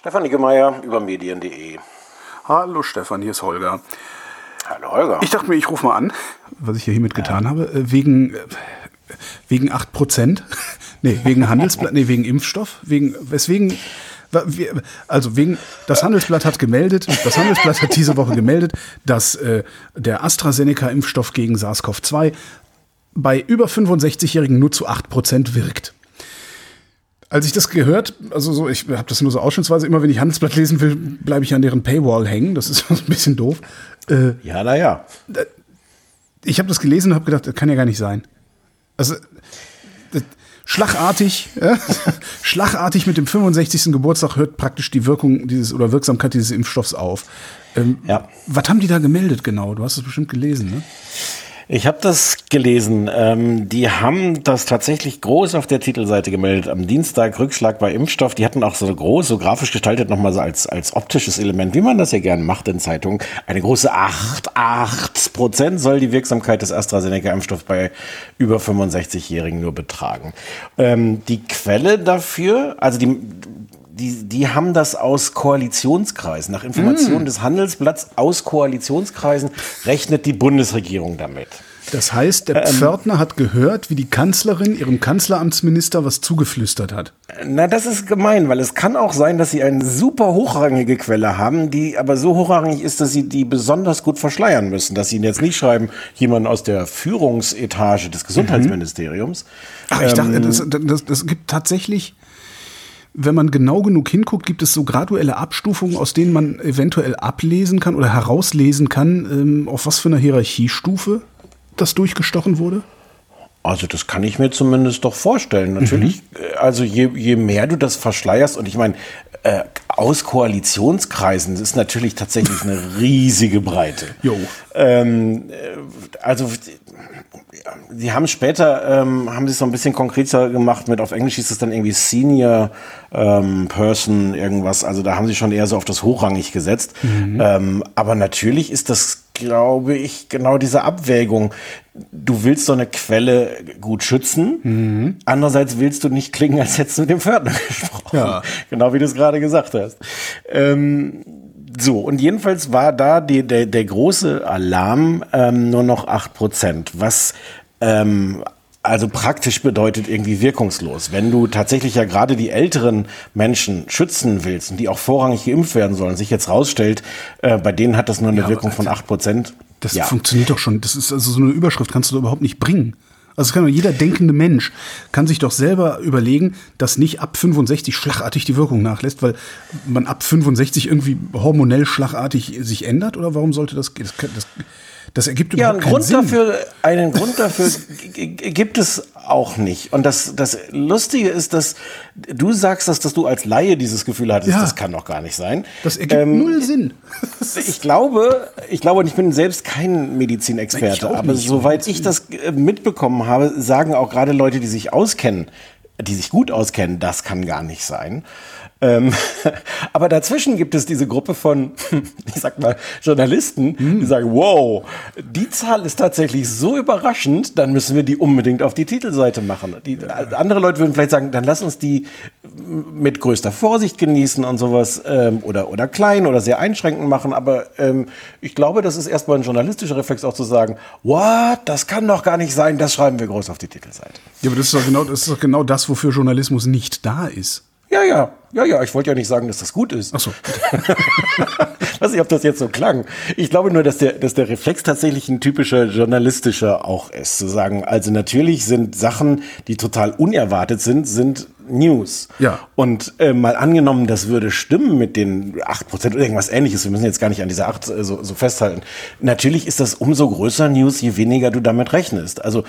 Stefan Niggemeier über medien.de. Hallo Stefan, hier ist Holger. Hallo Holger. Ich dachte mir, ich rufe mal an, was ich ja hiermit getan habe, äh, wegen, äh, wegen 8%. nee, wegen Handelsblatt, nee, wegen Impfstoff, wegen, weswegen, also wegen, das Handelsblatt hat gemeldet, das Handelsblatt hat diese Woche gemeldet, dass äh, der AstraZeneca-Impfstoff gegen SARS-CoV-2 bei über 65-Jährigen nur zu 8% wirkt. Als ich das gehört, also so, ich habe das nur so ausschnittsweise, immer wenn ich Handelsblatt lesen will, bleibe ich an deren Paywall hängen. Das ist ein bisschen doof. Äh, ja, naja. Ich habe das gelesen und habe gedacht, das kann ja gar nicht sein. Also schlagartig, schlagartig mit dem 65. Geburtstag hört praktisch die Wirkung dieses oder Wirksamkeit dieses Impfstoffs auf. Ähm, ja. Was haben die da gemeldet genau? Du hast es bestimmt gelesen, ne? Ich habe das gelesen. Ähm, die haben das tatsächlich groß auf der Titelseite gemeldet. Am Dienstag Rückschlag bei Impfstoff. Die hatten auch so groß, so grafisch gestaltet, nochmal so als, als optisches Element, wie man das ja gerne macht in Zeitungen. Eine große 8, 8 Prozent soll die Wirksamkeit des AstraZeneca-Impfstoffs bei über 65-Jährigen nur betragen. Ähm, die Quelle dafür, also die, die, die haben das aus Koalitionskreisen. Nach Informationen mm. des Handelsblatts aus Koalitionskreisen rechnet die Bundesregierung damit. Das heißt, der ähm, Pförtner hat gehört, wie die Kanzlerin ihrem Kanzleramtsminister was zugeflüstert hat. Na, das ist gemein, weil es kann auch sein, dass sie eine super hochrangige Quelle haben, die aber so hochrangig ist, dass sie die besonders gut verschleiern müssen. Dass sie ihnen jetzt nicht schreiben, jemand aus der Führungsetage des Gesundheitsministeriums. Ach, ich dachte, ähm, das, das, das gibt tatsächlich wenn man genau genug hinguckt, gibt es so graduelle Abstufungen, aus denen man eventuell ablesen kann oder herauslesen kann, ähm, auf was für einer Hierarchiestufe das durchgestochen wurde? Also das kann ich mir zumindest doch vorstellen. Natürlich, mhm. Äh, also je, je mehr du das verschleierst, und ich meine, äh, aus Koalitionskreisen ist natürlich tatsächlich eine riesige Breite. Jo. Ähm, äh, also sie haben später, ähm, haben sie es so ein bisschen konkreter gemacht mit, auf Englisch hieß es dann irgendwie Senior ähm, Person, irgendwas. Also da haben sie schon eher so auf das hochrangig gesetzt. Mhm. Ähm, aber natürlich ist das, glaube ich, genau diese Abwägung. Du willst so eine Quelle gut schützen. Mhm. Andererseits willst du nicht klingen, als hättest du mit dem Pförtner gesprochen. Ja. Genau wie du es gerade gesagt hast. Ähm, so, und jedenfalls war da die, der, der große Alarm ähm, nur noch acht Prozent, was ähm, also praktisch bedeutet irgendwie wirkungslos. Wenn du tatsächlich ja gerade die älteren Menschen schützen willst und die auch vorrangig geimpft werden sollen, sich jetzt rausstellt, äh, bei denen hat das nur eine ja, Wirkung von acht Prozent. Das ja. funktioniert doch schon. Das ist also so eine Überschrift kannst du überhaupt nicht bringen. Also kann jeder denkende Mensch kann sich doch selber überlegen, dass nicht ab 65 schlagartig die Wirkung nachlässt, weil man ab 65 irgendwie hormonell schlagartig sich ändert oder warum sollte das das, das, das ergibt überhaupt ja, einen Grund Sinn. dafür einen Grund dafür gibt es auch nicht. Und das, das Lustige ist, dass du sagst, dass, dass du als Laie dieses Gefühl hattest, ja. das kann doch gar nicht sein. Das ergibt ähm, null Sinn. ich glaube, ich glaube, und ich bin selbst kein Medizinexperte, aber nicht. soweit ich das äh, mitbekommen habe, sagen auch gerade Leute, die sich auskennen, die sich gut auskennen, das kann gar nicht sein. Ähm, aber dazwischen gibt es diese Gruppe von, ich sag mal, Journalisten, hm. die sagen, wow, die Zahl ist tatsächlich so überraschend, dann müssen wir die unbedingt auf die Titelseite machen. Die, andere Leute würden vielleicht sagen, dann lass uns die mit größter Vorsicht genießen und sowas ähm, oder, oder klein oder sehr einschränkend machen. Aber ähm, ich glaube, das ist erstmal ein journalistischer Reflex auch zu sagen, what, das kann doch gar nicht sein, das schreiben wir groß auf die Titelseite. Ja, aber das ist doch genau das, ist doch genau das wofür Journalismus nicht da ist. Ja, ja, ja, ja, ich wollte ja nicht sagen, dass das gut ist. Ach so. Weiß nicht, ob das jetzt so klang. Ich glaube nur, dass der, dass der Reflex tatsächlich ein typischer journalistischer auch ist. Zu sagen, also natürlich sind Sachen, die total unerwartet sind, sind News. Ja. Und äh, mal angenommen, das würde stimmen mit den 8% oder irgendwas ähnliches, wir müssen jetzt gar nicht an dieser 8 äh, so, so festhalten. Natürlich ist das umso größer News, je weniger du damit rechnest. Also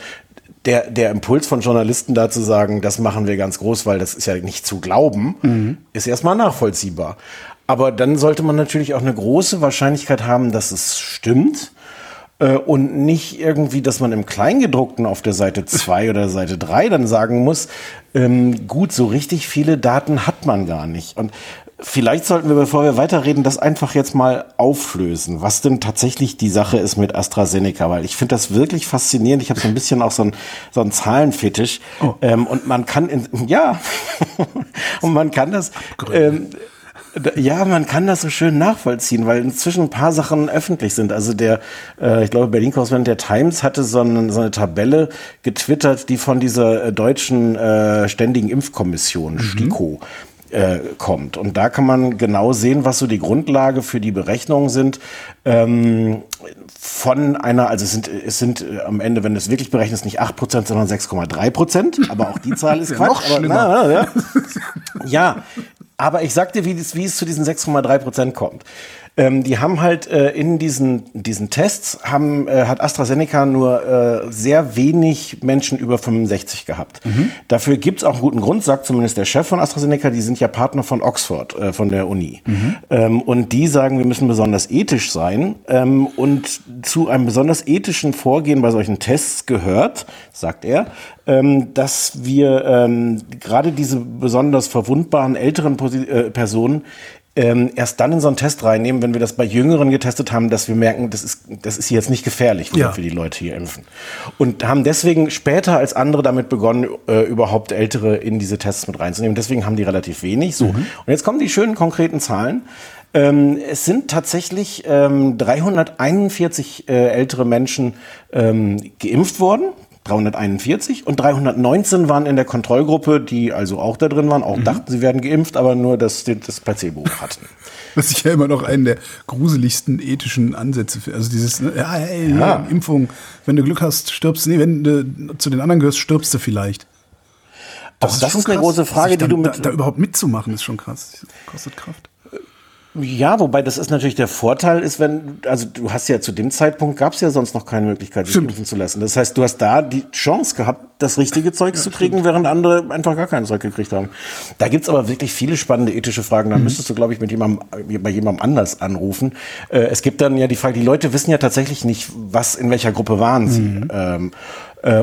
der, der Impuls von Journalisten da zu sagen, das machen wir ganz groß, weil das ist ja nicht zu glauben, mhm. ist erstmal nachvollziehbar. Aber dann sollte man natürlich auch eine große Wahrscheinlichkeit haben, dass es stimmt. Äh, und nicht irgendwie, dass man im Kleingedruckten auf der Seite 2 oder Seite 3 dann sagen muss, ähm, gut, so richtig viele Daten hat man gar nicht. Und Vielleicht sollten wir, bevor wir weiterreden, das einfach jetzt mal auflösen, was denn tatsächlich die Sache ist mit AstraZeneca, weil ich finde das wirklich faszinierend. Ich habe so ein bisschen auch so einen so einen Zahlenfetisch oh. ähm, und man kann in, ja und man kann das ähm, Ja, man kann das so schön nachvollziehen, weil inzwischen ein paar Sachen öffentlich sind. Also der, äh, ich glaube, Berlin-Korrespondent der Times hatte so eine, so eine Tabelle getwittert, die von dieser äh, deutschen äh, Ständigen Impfkommission, mhm. Äh, kommt. Und da kann man genau sehen, was so die Grundlage für die Berechnungen sind. Ähm, von einer, also es sind, es sind äh, am Ende, wenn du es wirklich berechnest, nicht 8%, sondern 6,3%. Aber auch die Zahl ist Quatsch. Ja, aber, na, na, ja. ja, aber ich sagte, wie, wie es zu diesen 6,3% kommt. Ähm, die haben halt äh, in diesen, diesen Tests haben, äh, hat AstraZeneca nur äh, sehr wenig Menschen über 65 gehabt. Mhm. Dafür gibt's auch einen guten Grund, sagt zumindest der Chef von AstraZeneca, die sind ja Partner von Oxford, äh, von der Uni. Mhm. Ähm, und die sagen, wir müssen besonders ethisch sein. Ähm, und zu einem besonders ethischen Vorgehen bei solchen Tests gehört, sagt er, ähm, dass wir ähm, gerade diese besonders verwundbaren älteren Posi äh, Personen ähm, erst dann in so einen Test reinnehmen, wenn wir das bei Jüngeren getestet haben, dass wir merken, das ist, das ist hier jetzt nicht gefährlich, ja. wir die Leute hier impfen. Und haben deswegen später als andere damit begonnen, äh, überhaupt Ältere in diese Tests mit reinzunehmen. Deswegen haben die relativ wenig. So. Mhm. Und jetzt kommen die schönen konkreten Zahlen. Ähm, es sind tatsächlich ähm, 341 äh, ältere Menschen ähm, geimpft worden. 341 und 319 waren in der Kontrollgruppe, die also auch da drin waren, auch mhm. dachten, sie werden geimpft, aber nur das, das Placebo hatten. Was ich ja immer noch einen der gruseligsten ethischen Ansätze finde. Also dieses, ne, ja, ey, ja. Impfung, wenn du Glück hast, stirbst du, nee, wenn du zu den anderen gehörst, stirbst du vielleicht. Das, Doch, ist, das ist eine große Frage, die du mit. Da, da überhaupt mitzumachen, ist schon krass. Das kostet Kraft. Ja, wobei das ist natürlich der Vorteil ist, wenn, also du hast ja zu dem Zeitpunkt gab es ja sonst noch keine Möglichkeit, dich impfen zu lassen. Das heißt, du hast da die Chance gehabt, das richtige Zeug ja, zu kriegen, stimmt. während andere einfach gar kein Zeug gekriegt haben. Da gibt's aber wirklich viele spannende ethische Fragen. Da mhm. müsstest du, glaube ich, mit jemandem, bei jemandem anders anrufen. Äh, es gibt dann ja die Frage, die Leute wissen ja tatsächlich nicht, was in welcher Gruppe waren sie. Mhm. Ähm, äh,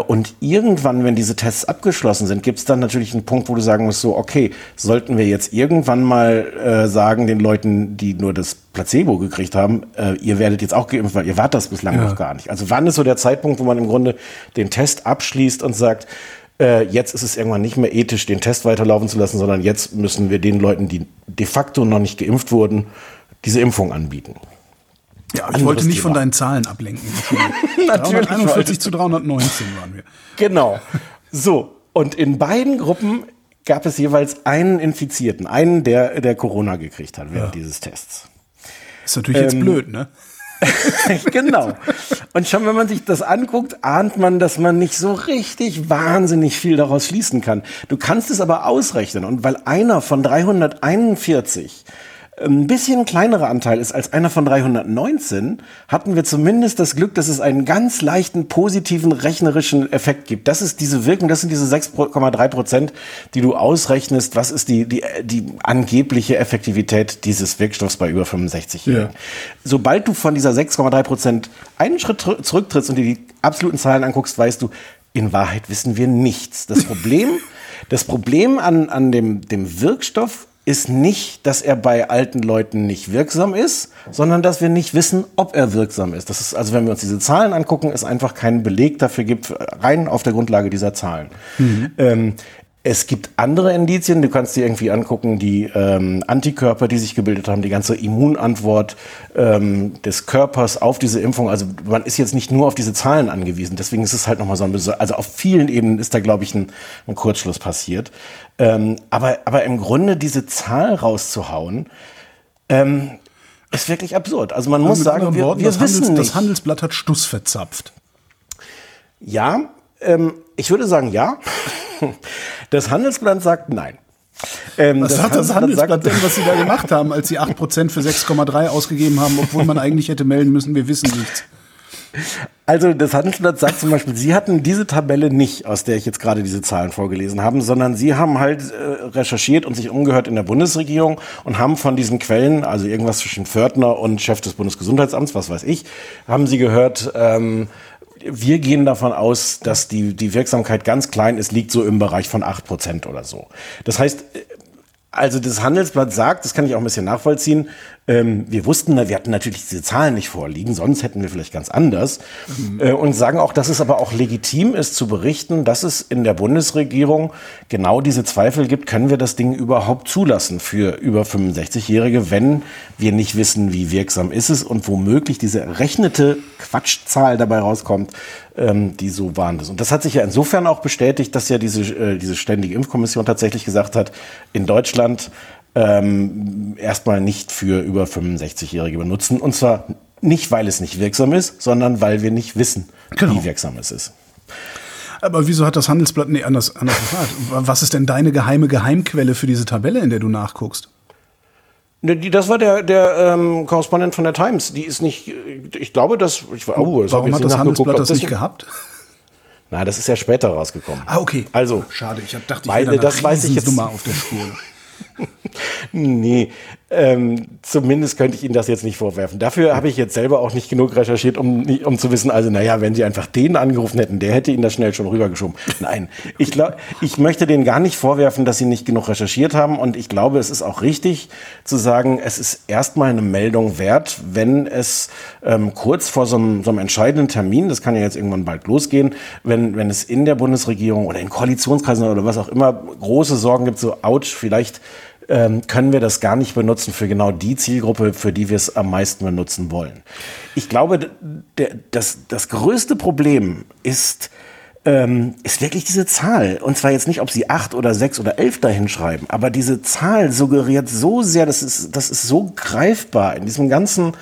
und irgendwann, wenn diese Tests abgeschlossen sind, gibt es dann natürlich einen Punkt, wo du sagen musst, so, okay, sollten wir jetzt irgendwann mal äh, sagen den Leuten, die nur das Placebo gekriegt haben, äh, ihr werdet jetzt auch geimpft, weil ihr wart das bislang ja. noch gar nicht. Also wann ist so der Zeitpunkt, wo man im Grunde den Test abschließt und sagt, äh, jetzt ist es irgendwann nicht mehr ethisch, den Test weiterlaufen zu lassen, sondern jetzt müssen wir den Leuten, die de facto noch nicht geimpft wurden, diese Impfung anbieten. Ja, ich wollte nicht Thema. von deinen Zahlen ablenken. Natürlich. 341 zu 319 waren wir. Genau. So, und in beiden Gruppen gab es jeweils einen Infizierten, einen, der, der Corona gekriegt hat während ja. dieses Tests. Ist natürlich ähm, jetzt blöd, ne? genau. Und schon wenn man sich das anguckt, ahnt man, dass man nicht so richtig wahnsinnig viel daraus schließen kann. Du kannst es aber ausrechnen. Und weil einer von 341 ein bisschen kleinerer Anteil ist als einer von 319, hatten wir zumindest das Glück, dass es einen ganz leichten positiven rechnerischen Effekt gibt. Das ist diese Wirkung, das sind diese 6,3 Prozent, die du ausrechnest. Was ist die, die, die angebliche Effektivität dieses Wirkstoffs bei über 65-Jährigen? Ja. Sobald du von dieser 6,3 Prozent einen Schritt zurücktrittst und dir die absoluten Zahlen anguckst, weißt du, in Wahrheit wissen wir nichts. Das Problem, das Problem an, an dem, dem Wirkstoff ist nicht, dass er bei alten Leuten nicht wirksam ist, sondern dass wir nicht wissen, ob er wirksam ist. Das ist also, wenn wir uns diese Zahlen angucken, ist einfach kein Beleg dafür gibt, rein auf der Grundlage dieser Zahlen. Mhm. Ähm, es gibt andere Indizien, du kannst dir irgendwie angucken, die ähm, Antikörper, die sich gebildet haben, die ganze Immunantwort ähm, des Körpers auf diese Impfung. Also man ist jetzt nicht nur auf diese Zahlen angewiesen. Deswegen ist es halt nochmal so ein Besor Also auf vielen Ebenen ist da, glaube ich, ein, ein Kurzschluss passiert. Ähm, aber, aber im Grunde diese Zahl rauszuhauen, ähm, ist wirklich absurd. Also man muss sagen, wir, Worten, wir das wissen Handels, nicht. Das Handelsblatt hat Stuss verzapft. Ja, ähm, ich würde sagen ja. Das Handelsblatt sagt nein. Ähm, was das hat das Handelsblatt sagt, denn, was sie da gemacht haben, als sie 8% für 6,3 ausgegeben haben, obwohl man eigentlich hätte melden müssen, wir wissen nichts? Also das Handelsblatt sagt zum Beispiel, Sie hatten diese Tabelle nicht, aus der ich jetzt gerade diese Zahlen vorgelesen habe, sondern Sie haben halt äh, recherchiert und sich umgehört in der Bundesregierung und haben von diesen Quellen, also irgendwas zwischen Pförtner und Chef des Bundesgesundheitsamts, was weiß ich, haben Sie gehört, ähm, wir gehen davon aus, dass die, die Wirksamkeit ganz klein ist, liegt so im Bereich von acht Prozent oder so. Das heißt, also das Handelsblatt sagt, das kann ich auch ein bisschen nachvollziehen, Ähm, wir wussten, wir hatten natürlich diese Zahlen nicht vorliegen, sonst hätten wir vielleicht ganz anders. Mhm. Äh, und sagen auch, dass es aber auch legitim ist zu berichten, dass es in der Bundesregierung genau diese Zweifel gibt, können wir das Ding überhaupt zulassen für über 65-Jährige, wenn wir nicht wissen, wie wirksam ist es und womöglich diese errechnete Quatschzahl dabei rauskommt, ähm, die so waren. Und das hat sich ja insofern auch bestätigt, dass ja diese, äh, diese ständige Impfkommission tatsächlich gesagt hat, in Deutschland ähm, erstmal nicht für über 65-Jährige benutzen. Und zwar nicht, weil es nicht wirksam ist, sondern weil wir nicht wissen, genau. wie wirksam es ist. Aber wieso hat das Handelsblatt nee, anders, anders gefragt? Was ist denn deine geheime Geheimquelle für diese Tabelle, in der du nachguckst? Ne, das war der, der ähm, Korrespondent von der Times. Die ist nicht, ich glaube, dass. Ich, oh, das Warum hat das Handelsblatt das nicht gehabt? Na, das ist ja später rausgekommen. Ah, okay. Also. Schade, ich dachte, ich meine, das weiß ich jetzt. Nummer auf der Spur. nee, ähm, zumindest könnte ich Ihnen das jetzt nicht vorwerfen. Dafür habe ich jetzt selber auch nicht genug recherchiert, um, um zu wissen, also naja, wenn Sie einfach den angerufen hätten, der hätte Ihnen das schnell schon rübergeschoben. Nein, ich, glaub, ich möchte denen gar nicht vorwerfen, dass Sie nicht genug recherchiert haben und ich glaube, es ist auch richtig zu sagen, es ist erstmal eine Meldung wert, wenn es ähm, kurz vor so einem, so einem entscheidenden Termin, das kann ja jetzt irgendwann bald losgehen, wenn, wenn es in der Bundesregierung oder in Koalitionskreisen oder was auch immer große Sorgen gibt, so ouch, vielleicht ähm, können wir das gar nicht benutzen für genau die Zielgruppe, für die wir es am meisten benutzen wollen. Ich glaube, der, das, das größte Problem ist, ähm, ist wirklich diese Zahl. Und zwar jetzt nicht, ob sie acht oder sechs oder elf dahin schreiben, aber diese Zahl suggeriert so sehr, das ist, das ist so greifbar in diesem ganzen,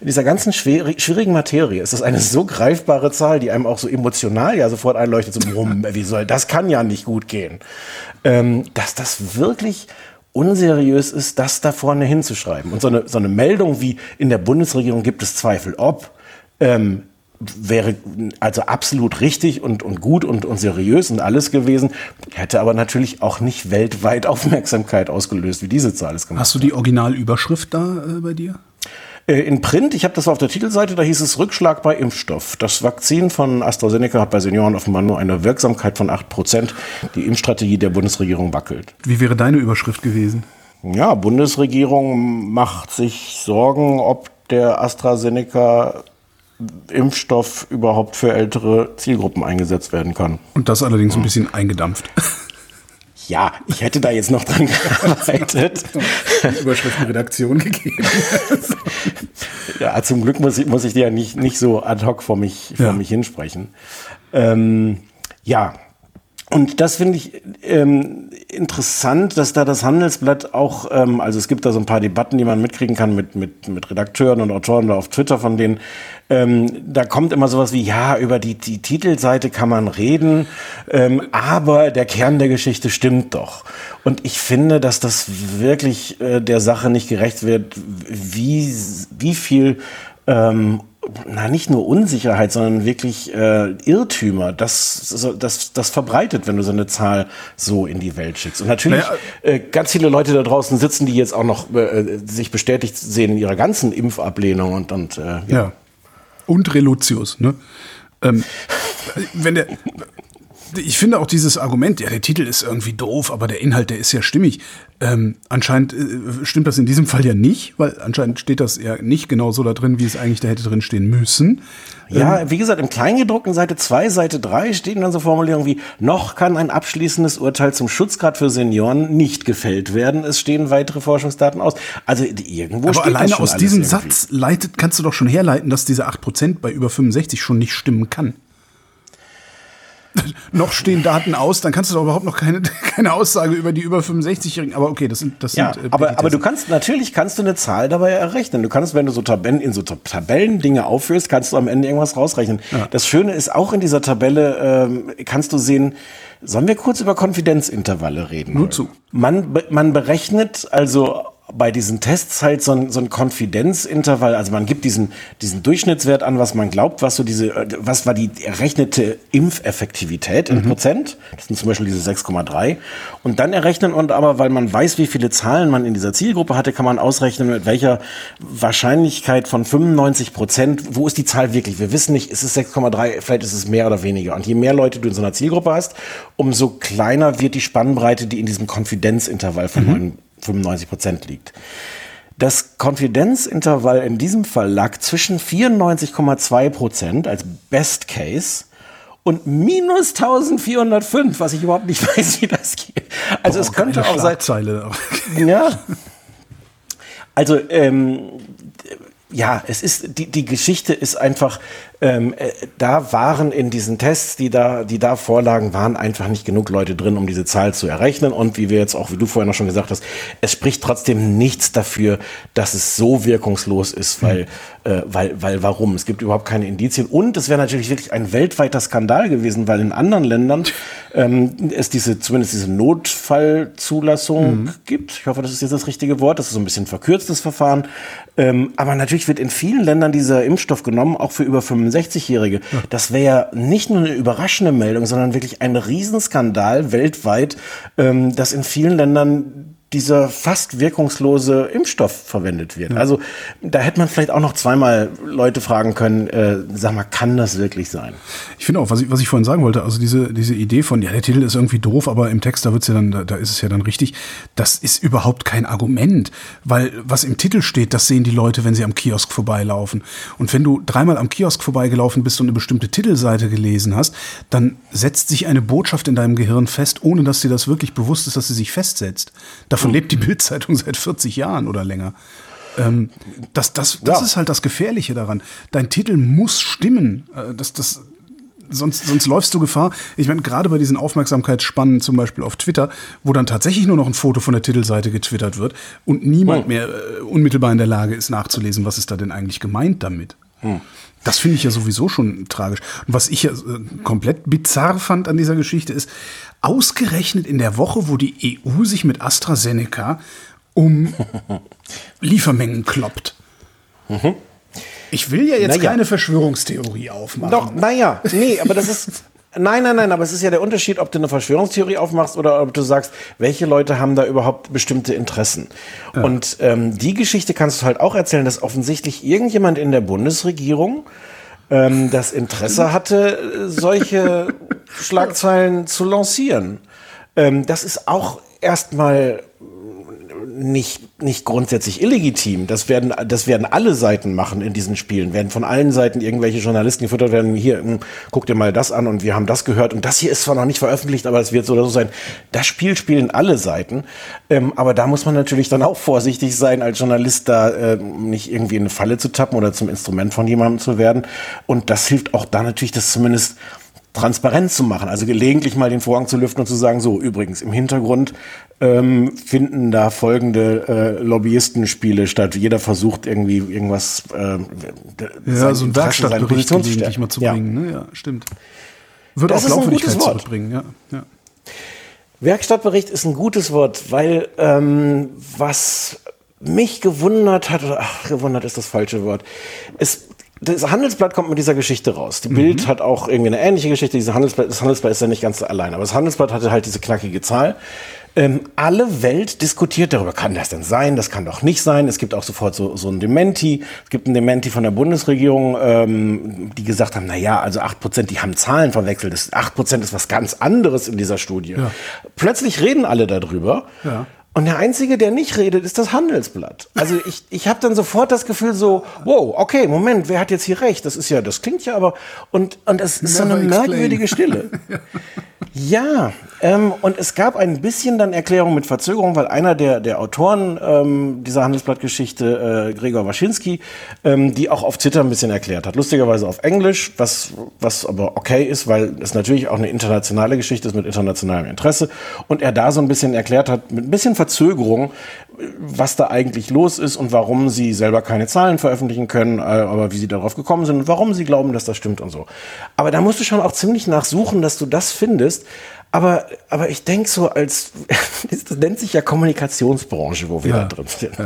in dieser ganzen schwierigen Materie ist das eine so greifbare Zahl, die einem auch so emotional ja sofort einleuchtet, so, wie soll, das kann ja nicht gut gehen. Ähm, dass das wirklich unseriös ist, das da vorne hinzuschreiben. Und so eine, so eine Meldung wie in der Bundesregierung gibt es Zweifel, ob, ähm, wäre also absolut richtig und, und gut und, und seriös und alles gewesen, hätte aber natürlich auch nicht weltweit Aufmerksamkeit ausgelöst, wie diese Zahl es gemacht Hast du die Originalüberschrift da äh, bei dir? Äh, in Print, ich habe das auf der Titelseite, da hieß es Rückschlag bei Impfstoff. Das Vakzin von AstraZeneca hat bei Senioren offenbar nur eine Wirksamkeit von 8%. Die Impfstrategie der Bundesregierung wackelt. Wie wäre deine Überschrift gewesen? Ja, Bundesregierung macht sich Sorgen, ob der AstraZeneca Impfstoff überhaupt für ältere Zielgruppen eingesetzt werden kann. Und das allerdings ein bisschen eingedampft. Ja, ich hätte da jetzt noch dran gearbeitet. Überschriftenredaktion gegeben. ja, zum Glück muss ich, muss ich dir ja nicht, nicht so ad hoc vor mich, vor ja. mich hinsprechen. Ähm, ja, und das finde ich ähm, interessant, dass da das Handelsblatt auch, ähm, also es gibt da so ein paar Debatten, die man mitkriegen kann mit, mit, mit Redakteuren und Autoren da auf Twitter von denen. Ähm, da kommt immer sowas wie, ja, über die, die Titelseite kann man reden, ähm, aber der Kern der Geschichte stimmt doch. Und ich finde, dass das wirklich äh, der Sache nicht gerecht wird, wie, wie viel ähm, na nicht nur Unsicherheit, sondern wirklich äh, Irrtümer, das, das, das verbreitet, wenn du so eine Zahl so in die Welt schickst. Und natürlich naja, äh, ganz viele Leute da draußen sitzen, die jetzt auch noch äh, sich bestätigt sehen in ihrer ganzen Impfablehnung und, und äh, ja. ja. Und Reluzius, ne? Ähm, wenn der, ich finde auch dieses Argument, ja, der Titel ist irgendwie doof, aber der Inhalt, der ist ja stimmig. Ähm, anscheinend äh, stimmt das in diesem Fall ja nicht, weil anscheinend steht das ja nicht genau so da drin, wie es eigentlich da hätte drin stehen müssen. Ja, ähm, wie gesagt, im Kleingedruckten Seite 2, Seite 3 stehen dann so Formulierungen wie, noch kann ein abschließendes Urteil zum Schutzgrad für Senioren nicht gefällt werden. Es stehen weitere Forschungsdaten aus. Also irgendwo aber steht alleine aus diesem irgendwie. Satz leitet, kannst du doch schon herleiten, dass diese 8% bei über 65 schon nicht stimmen kann. Noch stehen Daten aus, dann kannst du doch überhaupt noch keine, keine Aussage über die über 65-Jährigen. Aber okay, das sind das ja, sind. Äh, aber, aber du kannst natürlich kannst du eine Zahl dabei errechnen. Du kannst, wenn du so Tabellen in so Tabellen Dinge aufführst, kannst du am Ende irgendwas rausrechnen. Ja. Das Schöne ist auch in dieser Tabelle ähm, kannst du sehen. Sollen wir kurz über Konfidenzintervalle reden? Nur zu. Man, man berechnet also bei diesen Tests halt so ein, so ein Konfidenzintervall, also man gibt diesen, diesen Durchschnittswert an, was man glaubt, was so diese, was war die errechnete Impfeffektivität in mhm. Prozent. Das sind zum Beispiel diese 6,3. Und dann errechnen und aber, weil man weiß, wie viele Zahlen man in dieser Zielgruppe hatte, kann man ausrechnen, mit welcher Wahrscheinlichkeit von 95 Prozent, wo ist die Zahl wirklich? Wir wissen nicht, ist es 6,3, vielleicht ist es mehr oder weniger. Und je mehr Leute du in so einer Zielgruppe hast, umso kleiner wird die Spannbreite, die in diesem Konfidenzintervall von mhm. 95 Prozent liegt. Das Konfidenzintervall in diesem Fall lag zwischen 94,2 Prozent als Best Case und minus 1405, was ich überhaupt nicht weiß, wie das geht. Also Boah, es könnte auch sein. Ja. Also ähm, ja, es ist die die Geschichte ist einfach ähm, äh, da waren in diesen Tests, die da, die da vorlagen, waren einfach nicht genug Leute drin, um diese Zahl zu errechnen. Und wie wir jetzt auch, wie du vorher noch schon gesagt hast, es spricht trotzdem nichts dafür, dass es so wirkungslos ist, weil, mhm. äh, weil, weil warum? Es gibt überhaupt keine Indizien. Und es wäre natürlich wirklich ein weltweiter Skandal gewesen, weil in anderen Ländern ähm, es diese, zumindest diese Notfallzulassung mhm. gibt. Ich hoffe, das ist jetzt das richtige Wort. Das ist so ein bisschen verkürztes Verfahren. Ähm, aber natürlich wird in vielen Ländern dieser Impfstoff genommen, auch für über 65 65-Jährige. Ja. Das wäre ja nicht nur eine überraschende Meldung, sondern wirklich ein Riesenskandal weltweit, ähm, dass in vielen Ländern dieser fast wirkungslose Impfstoff verwendet wird. Ja. Also da hätte man vielleicht auch noch zweimal Leute fragen können, äh, sag mal, kann das wirklich sein? Ich finde auch, was ich, was ich vorhin sagen wollte, also diese, diese Idee von, ja, der Titel ist irgendwie doof, aber im Text, da wird's ja dann, da, da ist es ja dann richtig, das ist überhaupt kein Argument, weil was im Titel steht, das sehen die Leute, wenn sie am Kiosk vorbeilaufen. Und wenn du dreimal am Kiosk vorbeigelaufen bist und eine bestimmte Titelseite gelesen hast, dann setzt sich eine Botschaft in deinem Gehirn fest, ohne dass dir das wirklich bewusst ist, dass sie sich festsetzt. Da Davon lebt die Bildzeitung seit 40 Jahren oder länger. Ähm, das das, das ja. ist halt das Gefährliche daran. Dein Titel muss stimmen. Äh, das, das, sonst, sonst läufst du Gefahr. Ich meine, gerade bei diesen Aufmerksamkeitsspannen, zum Beispiel auf Twitter, wo dann tatsächlich nur noch ein Foto von der Titelseite getwittert wird und niemand hm. mehr äh, unmittelbar in der Lage ist, nachzulesen, was ist da denn eigentlich gemeint damit. Hm. Das finde ich ja sowieso schon tragisch. Und was ich ja äh, komplett bizarr fand an dieser Geschichte ist, ausgerechnet in der Woche, wo die EU sich mit AstraZeneca um Liefermengen kloppt. Mhm. Ich will ja jetzt naja. keine Verschwörungstheorie aufmachen. Doch, naja, nee, aber das ist. Nein, nein, nein, aber es ist ja der Unterschied, ob du eine Verschwörungstheorie aufmachst oder ob du sagst, welche Leute haben da überhaupt bestimmte Interessen. Ja. Und ähm, die Geschichte kannst du halt auch erzählen, dass offensichtlich irgendjemand in der Bundesregierung ähm, das Interesse hatte, solche Schlagzeilen zu lancieren. Ähm, das ist auch erstmal nicht, nicht grundsätzlich illegitim. Das werden, das werden alle Seiten machen in diesen Spielen. Werden von allen Seiten irgendwelche Journalisten gefüttert werden. Hier, hm, guck dir mal das an und wir haben das gehört. Und das hier ist zwar noch nicht veröffentlicht, aber es wird so oder so sein. Das Spiel spielen alle Seiten. Ähm, aber da muss man natürlich dann auch vorsichtig sein, als Journalist da äh, nicht irgendwie in eine Falle zu tappen oder zum Instrument von jemandem zu werden. Und das hilft auch da natürlich, das zumindest transparent zu machen. Also gelegentlich mal den Vorhang zu lüften und zu sagen, so übrigens im Hintergrund ähm, finden da folgende äh, Lobbyistenspiele statt. Jeder versucht irgendwie irgendwas. Äh, ja, so ein Werkstattbericht gelegentlich mal zu ja. bringen. Ne? Ja, stimmt. Wird das auch Glaubwürdigkeit zurückbringen. Ja, ja. Werkstattbericht ist ein gutes Wort, weil ähm, was mich gewundert hat, oder ach, gewundert ist das falsche Wort. Es das Handelsblatt kommt mit dieser Geschichte raus. Die Bild mhm. hat auch irgendwie eine ähnliche Geschichte. Diese Handelsblatt, das Handelsblatt ist ja nicht ganz allein, aber das Handelsblatt hatte halt diese knackige Zahl. Ähm, alle Welt diskutiert darüber, kann das denn sein? Das kann doch nicht sein. Es gibt auch sofort so, so ein Dementi. Es gibt ein Dementi von der Bundesregierung, ähm, die gesagt haben, na ja, also acht Prozent, die haben Zahlen verwechselt. Acht Prozent ist was ganz anderes in dieser Studie. Ja. Plötzlich reden alle darüber. Ja. Und der Einzige, der nicht redet, ist das Handelsblatt. Also ich, ich habe dann sofort das Gefühl so, wow, okay, Moment, wer hat jetzt hier recht? Das ist ja, das klingt ja aber, und, und es ist Never so eine merkwürdige Stille. ja, ähm, und es gab ein bisschen dann Erklärung mit Verzögerung, weil einer der, der Autoren ähm, dieser Handelsblattgeschichte, äh, Gregor Waschinski, ähm, die auch auf Twitter ein bisschen erklärt hat. Lustigerweise auf Englisch, was, was aber okay ist, weil es natürlich auch eine internationale Geschichte ist mit internationalem Interesse. Und er da so ein bisschen erklärt hat, mit ein bisschen Verzögerung, was da eigentlich los ist und warum sie selber keine Zahlen veröffentlichen können, äh, aber wie sie darauf gekommen sind und warum sie glauben, dass das stimmt und so. Aber da musst du schon auch ziemlich nachsuchen, dass du das findest. Aber, aber ich denke so als, das nennt sich ja Kommunikationsbranche, wo wir ja, da drin sind. Ja.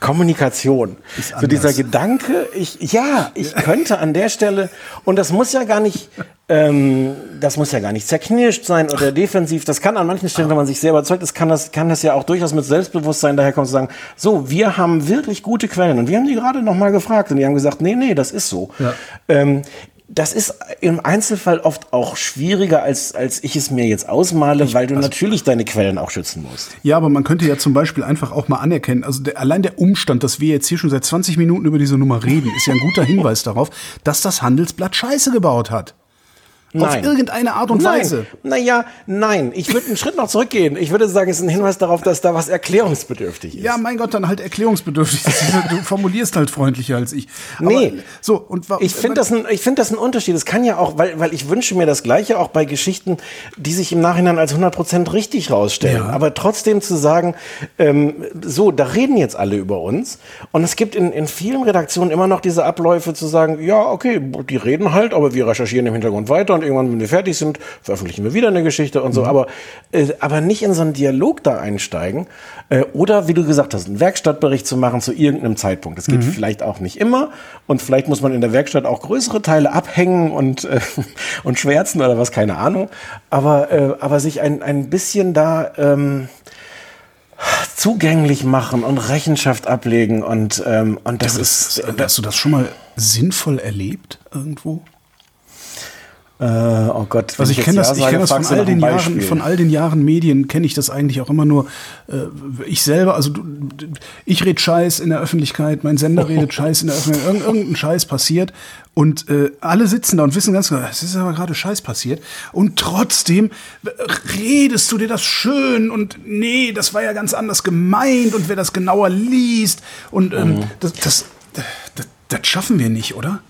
Kommunikation. So dieser Gedanke, ich, ja, ich könnte an der Stelle, und das muss ja gar nicht, ähm, das muss ja gar nicht zerknirscht sein oder defensiv. Das kann an manchen Stellen, wenn man sich selber überzeugt ist, kann das, kann das ja auch durchaus mit Selbstbewusstsein daherkommen zu sagen, so, wir haben wirklich gute Quellen. Und wir haben die gerade nochmal gefragt und die haben gesagt, nee, nee, das ist so. Ja. Ähm, das ist im Einzelfall oft auch schwieriger, als, als ich es mir jetzt ausmale, ich, weil du also, natürlich deine Quellen auch schützen musst. Ja, aber man könnte ja zum Beispiel einfach auch mal anerkennen, also der, allein der Umstand, dass wir jetzt hier schon seit 20 Minuten über diese Nummer reden, ist ja ein guter Hinweis darauf, dass das Handelsblatt Scheiße gebaut hat. Nein. Auf irgendeine Art und nein. Weise. Naja, nein. Ich würde einen Schritt noch zurückgehen. Ich würde sagen, es ist ein Hinweis darauf, dass da was erklärungsbedürftig ist. Ja, mein Gott, dann halt erklärungsbedürftig. du formulierst halt freundlicher als ich. Aber, nee. So, und ich finde das, ein, ich find das ein Unterschied. Es kann ja auch, weil, weil ich wünsche mir das Gleiche auch bei Geschichten, die sich im Nachhinein als 100% richtig rausstellen. Ja. Aber trotzdem zu sagen, ähm, so, da reden jetzt alle über uns. Und es gibt in, in vielen Redaktionen immer noch diese Abläufe zu sagen, ja, okay, die reden halt, aber wir recherchieren im Hintergrund weiter und irgendwann, wenn wir fertig sind, veröffentlichen wir wieder eine Geschichte und so, mhm. aber, äh, aber nicht in so einen Dialog da einsteigen. Äh, oder wie du gesagt hast, einen Werkstattbericht zu machen zu irgendeinem Zeitpunkt. Das geht mhm. vielleicht auch nicht immer und vielleicht muss man in der Werkstatt auch größere Teile abhängen und, äh, und schwärzen oder was, keine Ahnung. Aber, äh, aber sich ein, ein bisschen da ähm, zugänglich machen und Rechenschaft ablegen und, ähm, und das, das ist. Hast du das schon mal sinnvoll erlebt irgendwo? Äh, oh Gott, also ich kenne das, ich kenn das von all den Jahren, von all den Jahren Medien kenne ich das eigentlich auch immer nur. Äh, ich selber, also du, ich rede Scheiß in der Öffentlichkeit, mein Sender redet Scheiß in der Öffentlichkeit, irgend, irgendein Scheiß passiert und äh, alle sitzen da und wissen ganz genau, es ist aber gerade Scheiß passiert und trotzdem redest du dir das schön und nee, das war ja ganz anders gemeint und wer das genauer liest und ähm, mhm. das, das, das, das schaffen wir nicht, oder?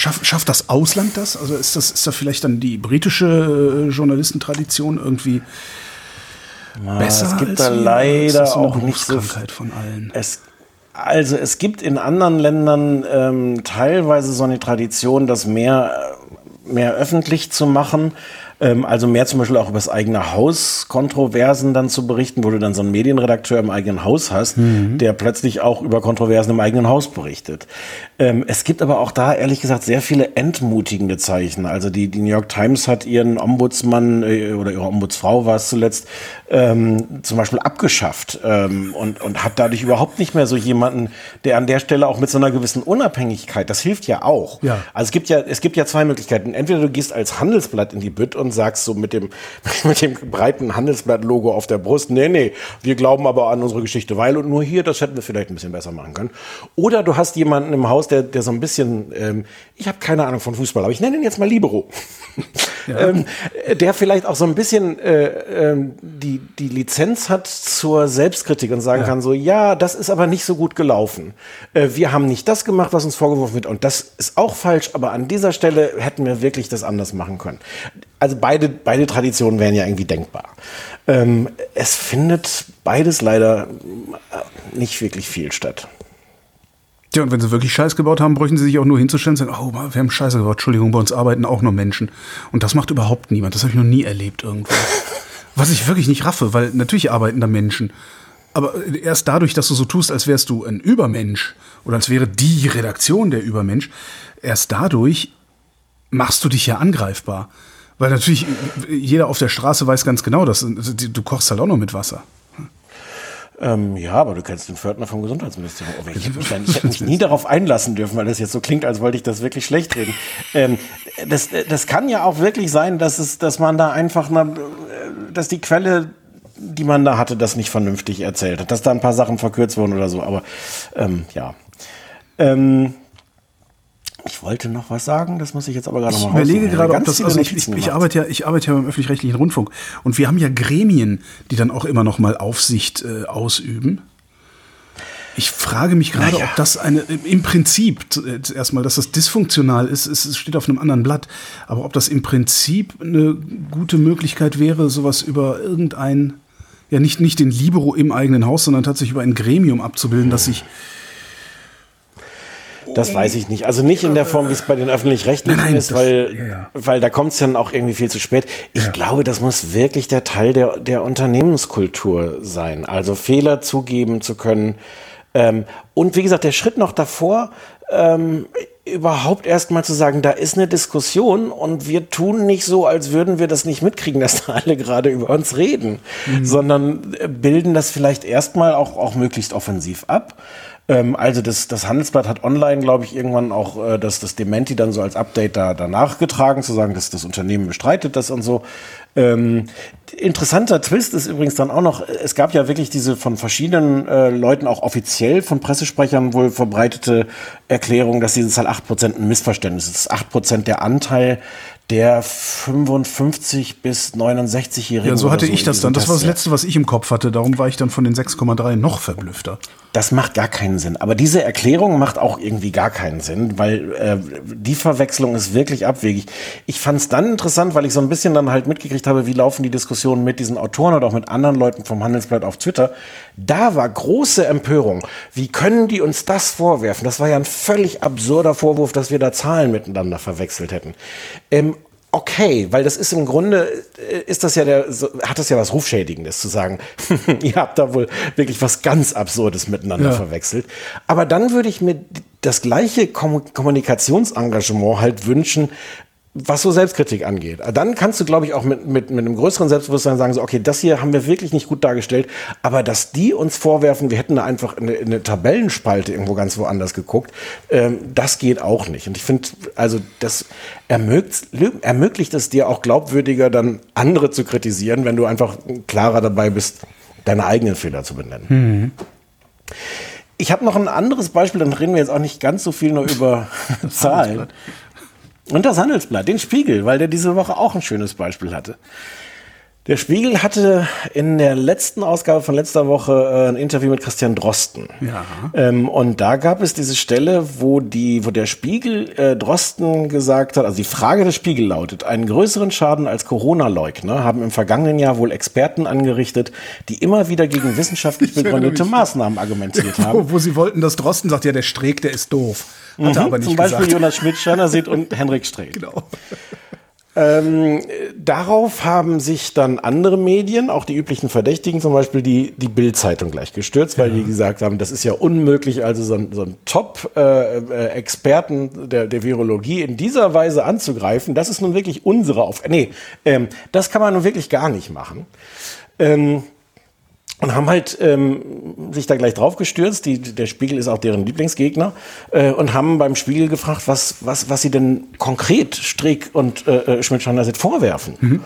Schaff, schafft das Ausland das? Also ist das, ist da vielleicht dann die britische äh, Journalistentradition irgendwie Na, besser? Es gibt da leider so auch nicht so von allen. Es, also es gibt in anderen Ländern ähm, teilweise so eine Tradition, das mehr, mehr öffentlich zu machen. Ähm, also mehr zum Beispiel auch über das eigene Haus Kontroversen dann zu berichten, wo du dann so einen Medienredakteur im eigenen Haus hast, mhm. der plötzlich auch über Kontroversen im eigenen Haus berichtet. Ähm, es gibt aber auch da ehrlich gesagt sehr viele entmutigende Zeichen. Also die, die New York Times hat ihren Ombudsmann äh, oder ihre Ombudsfrau war es zuletzt ähm, zum Beispiel abgeschafft ähm, und, und hat dadurch überhaupt nicht mehr so jemanden, der an der Stelle auch mit so einer gewissen Unabhängigkeit, das hilft ja auch. Ja. Also es gibt ja, es gibt ja zwei Möglichkeiten. Entweder du gehst als Handelsblatt in die Bütt und sagst so mit dem, mit dem breiten Handelsblatt-Logo auf der Brust, nee, nee, wir glauben aber an unsere Geschichte, weil und nur hier, das hätten wir vielleicht ein bisschen besser machen können. Oder du hast jemanden im Haus, der, der so ein bisschen, ähm, ich habe keine Ahnung von Fußball, aber ich nenne ihn jetzt mal Libero. Ja. ähm, der vielleicht auch so ein bisschen äh, äh, die, die Lizenz hat zur Selbstkritik und sagen ja. kann so, ja, das ist aber nicht so gut gelaufen. Äh, wir haben nicht das gemacht, was uns vorgeworfen wird und das ist auch falsch, aber an dieser Stelle hätten wir wirklich das anders machen können. Also beide, beide Traditionen wären ja irgendwie denkbar. Ähm, es findet beides leider äh, nicht wirklich viel statt. Ja, und wenn sie wirklich Scheiß gebaut haben, bräuchten sie sich auch nur hinzustellen und sagen, oh, wir haben Scheiße gebaut, Entschuldigung, bei uns arbeiten auch nur Menschen. Und das macht überhaupt niemand. Das habe ich noch nie erlebt irgendwo. Was ich wirklich nicht raffe, weil natürlich arbeiten da Menschen. Aber erst dadurch, dass du so tust, als wärst du ein Übermensch oder als wäre die Redaktion der Übermensch, erst dadurch machst du dich ja angreifbar. Weil natürlich jeder auf der Straße weiß ganz genau, dass du kochst halt auch noch mit Wasser. Ähm, ja, aber du kennst den Pförtner vom Gesundheitsministerium. Oh, ich, hätte mich, ich hätte mich nie darauf einlassen dürfen, weil das jetzt so klingt, als wollte ich das wirklich schlecht reden. Ähm, das, das kann ja auch wirklich sein, dass, es, dass man da einfach, na, dass die Quelle die man da hatte, das nicht vernünftig erzählt hat, dass da ein paar Sachen verkürzt wurden oder so, aber ähm, ja. Ähm, ich wollte noch was sagen, das muss ich jetzt aber gerade noch mal Ich überlege gerade, ob das, also ich, ich, ich, arbeite ja, ich arbeite ja beim öffentlich-rechtlichen Rundfunk und wir haben ja Gremien, die dann auch immer noch mal Aufsicht äh, ausüben. Ich frage mich gerade, naja. ob das eine, im Prinzip, erstmal, dass das dysfunktional ist, es steht auf einem anderen Blatt, aber ob das im Prinzip eine gute Möglichkeit wäre, sowas über irgendein, ja nicht, nicht den Libero im eigenen Haus, sondern tatsächlich über ein Gremium abzubilden, das sich das weiß ich nicht. Also nicht in der Form, wie es bei den öffentlich-rechtlichen ist, weil, ja, ja. weil da kommt es dann auch irgendwie viel zu spät. Ich ja. glaube, das muss wirklich der Teil der, der Unternehmenskultur sein. Also Fehler zugeben zu können. Ähm, und wie gesagt, der Schritt noch davor, ähm, überhaupt erst mal zu sagen, da ist eine Diskussion und wir tun nicht so, als würden wir das nicht mitkriegen, dass da alle gerade über uns reden, mhm. sondern bilden das vielleicht erstmal auch, auch möglichst offensiv ab Ähm, also das, das Handelsblatt hat online, glaube ich, irgendwann auch äh, das, das Dementi dann so als Update da danach getragen, zu sagen, dass das Unternehmen bestreitet das und so. Ähm, interessanter Twist ist übrigens dann auch noch, es gab ja wirklich diese von verschiedenen äh, Leuten auch offiziell von Pressesprechern wohl verbreitete Erklärung, dass dieses halt 8% ein Missverständnis ist. 8% der Anteil der 55 bis 69-Jährigen. Ja, so hatte so ich das dann. Das war das Letzte, was ich im Kopf hatte. Darum war ich dann von den 6,3 noch verblüffter. Das macht gar keinen Sinn. Aber diese Erklärung macht auch irgendwie gar keinen Sinn, weil äh, die Verwechslung ist wirklich abwegig. Ich fand es dann interessant, weil ich so ein bisschen dann halt mitgekriegt habe, wie laufen die Diskussionen mit diesen Autoren oder auch mit anderen Leuten vom Handelsblatt auf Twitter. Da war große Empörung. Wie können die uns das vorwerfen? Das war ja ein völlig absurder Vorwurf, dass wir da Zahlen miteinander verwechselt hätten. Ähm, okay, weil das ist im Grunde, äh, ist das ja der, hat das ja was Rufschädigendes zu sagen, ihr habt da wohl wirklich was ganz Absurdes miteinander ja. verwechselt. Aber dann würde ich mir das gleiche Kommunikationsengagement halt wünschen, was so Selbstkritik angeht. Dann kannst du, glaube ich, auch mit, mit, mit einem größeren Selbstbewusstsein sagen, so, okay, das hier haben wir wirklich nicht gut dargestellt, aber dass die uns vorwerfen, wir hätten da einfach eine, eine Tabellenspalte irgendwo ganz woanders geguckt, ähm, das geht auch nicht. Und ich finde, also das ermöglicht, ermöglicht es dir auch glaubwürdiger, dann andere zu kritisieren, wenn du einfach klarer dabei bist, deine eigenen Fehler zu benennen. Mhm. Ich habe noch ein anderes Beispiel, dann reden wir jetzt auch nicht ganz so viel nur über Zahlen. Und das Handelsblatt, den Spiegel, weil der diese Woche auch ein schönes Beispiel hatte. Der Spiegel hatte in der letzten Ausgabe von letzter Woche äh, ein Interview mit Christian Drosten. Ja. Ähm, und da gab es diese Stelle, wo die, wo der Spiegel äh, Drosten gesagt hat, also die Frage des Spiegel lautet, einen größeren Schaden als Corona-Leugner haben im vergangenen Jahr wohl Experten angerichtet, die immer wieder gegen wissenschaftlich begründete Maßnahmen argumentiert haben. Wo, wo sie wollten, dass Drosten sagt, ja, der Streeck, der ist doof. Hat er mhm, aber nicht Zum Beispiel gesagt. Jonas Schmidt, Schannersit und Henrik Streeck. Genau. Ähm, darauf haben sich dann andere Medien, auch die üblichen Verdächtigen, zum Beispiel die, die Bild-Zeitung gleich gestürzt, weil ja. die gesagt haben, das ist ja unmöglich, also so ein, so ein Top-Experten äh, der, der Virologie in dieser Weise anzugreifen. Das ist nun wirklich unsere Aufgabe. Nee, ähm, das kann man nun wirklich gar nicht machen. Ähm, und haben halt ähm, sich da gleich drauf gestürzt. Die, der Spiegel ist auch deren Lieblingsgegner äh, und haben beim Spiegel gefragt, was, was, was sie denn konkret Strick und äh, äh Schmidt-Schandersit vorwerfen. Mhm.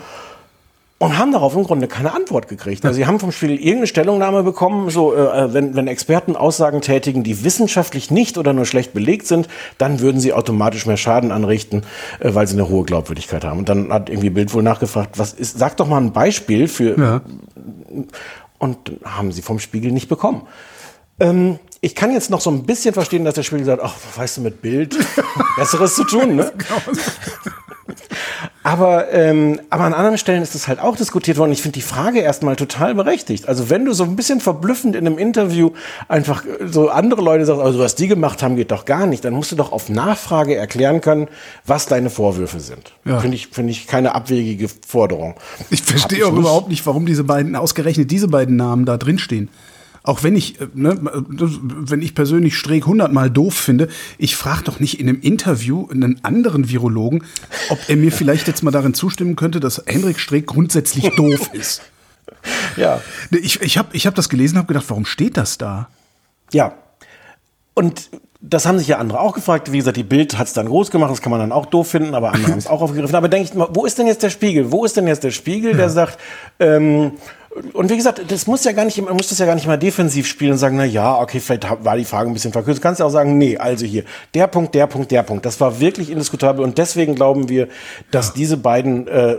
Und haben darauf im Grunde keine Antwort gekriegt. Also sie haben vom Spiegel irgendeine Stellungnahme bekommen, so äh, äh, wenn, wenn Experten Aussagen tätigen, die wissenschaftlich nicht oder nur schlecht belegt sind, dann würden sie automatisch mehr Schaden anrichten, äh, weil sie eine hohe Glaubwürdigkeit haben. Und dann hat irgendwie Bild wohl nachgefragt, was ist, sag doch mal ein Beispiel für ja und haben sie vom Spiegel nicht bekommen. Ähm, ich kann jetzt noch so ein bisschen verstehen, dass der Spiegel sagt, ach, weißt du, mit Bild Besseres zu tun, ne? Aber, ähm, aber an anderen Stellen ist es halt auch diskutiert worden. Ich finde die Frage erstmal total berechtigt. Also wenn du so ein bisschen verblüffend in einem Interview einfach so andere Leute sagst, also was die gemacht haben, geht doch gar nicht, dann musst du doch auf Nachfrage erklären können, was deine Vorwürfe sind. Ja. Finde ich, finde ich keine abwegige Forderung. Ich verstehe auch überhaupt nicht, warum diese beiden, ausgerechnet diese beiden Namen da drin stehen. Auch wenn ich, äh, ne, wenn ich persönlich Streeck hundertmal doof finde, ich frage doch nicht in einem Interview einen anderen Virologen, ob er mir vielleicht jetzt mal darin zustimmen könnte, dass Henrik Streeck grundsätzlich doof ist. Ja. Ne, ich, ich habe ich hab das gelesen und habe gedacht, warum steht das da? Ja. Und das haben sich ja andere auch gefragt. Wie gesagt, die Bild hat es dann groß gemacht, das kann man dann auch doof finden, aber andere haben es auch aufgegriffen. Aber denke ich mal, wo ist denn jetzt der Spiegel? Wo ist denn jetzt der Spiegel, ja. der sagt, ähm, und wie gesagt, das muss ja gar nicht, man muss das ja gar nicht mal defensiv spielen und sagen, na ja, okay, vielleicht war die Frage ein bisschen verkürzt. Du kannst ja auch sagen, nee, also hier, der Punkt, der Punkt, der Punkt. Das war wirklich indiskutabel und deswegen glauben wir, dass diese beiden äh,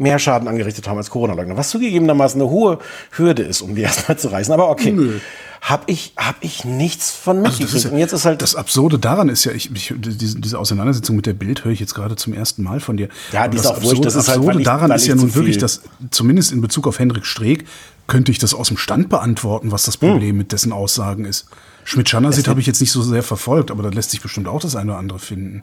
mehr Schaden angerichtet haben als Corona-Leugner. Was zugegebenermaßen eine hohe Hürde ist, um die erstmal zu reißen. Aber okay. Nö habe ich, hab ich nichts von mitgekriegt. Also ja, und jetzt ist halt das Absurde daran ist ja, ich, ich diese, diese Auseinandersetzung mit der Bild höre ich jetzt gerade zum ersten Mal von dir. Ja, die ist auch Absurde, Das ist halt, Absurde halt, daran ist ja nun wirklich, dass zumindest in Bezug auf Henrik Streeck könnte ich das aus dem Stand beantworten, was das Problem hm. mit dessen Aussagen ist. Schmidt-Schannersit habe ich jetzt nicht so sehr verfolgt, aber da lässt sich bestimmt auch das eine oder andere finden.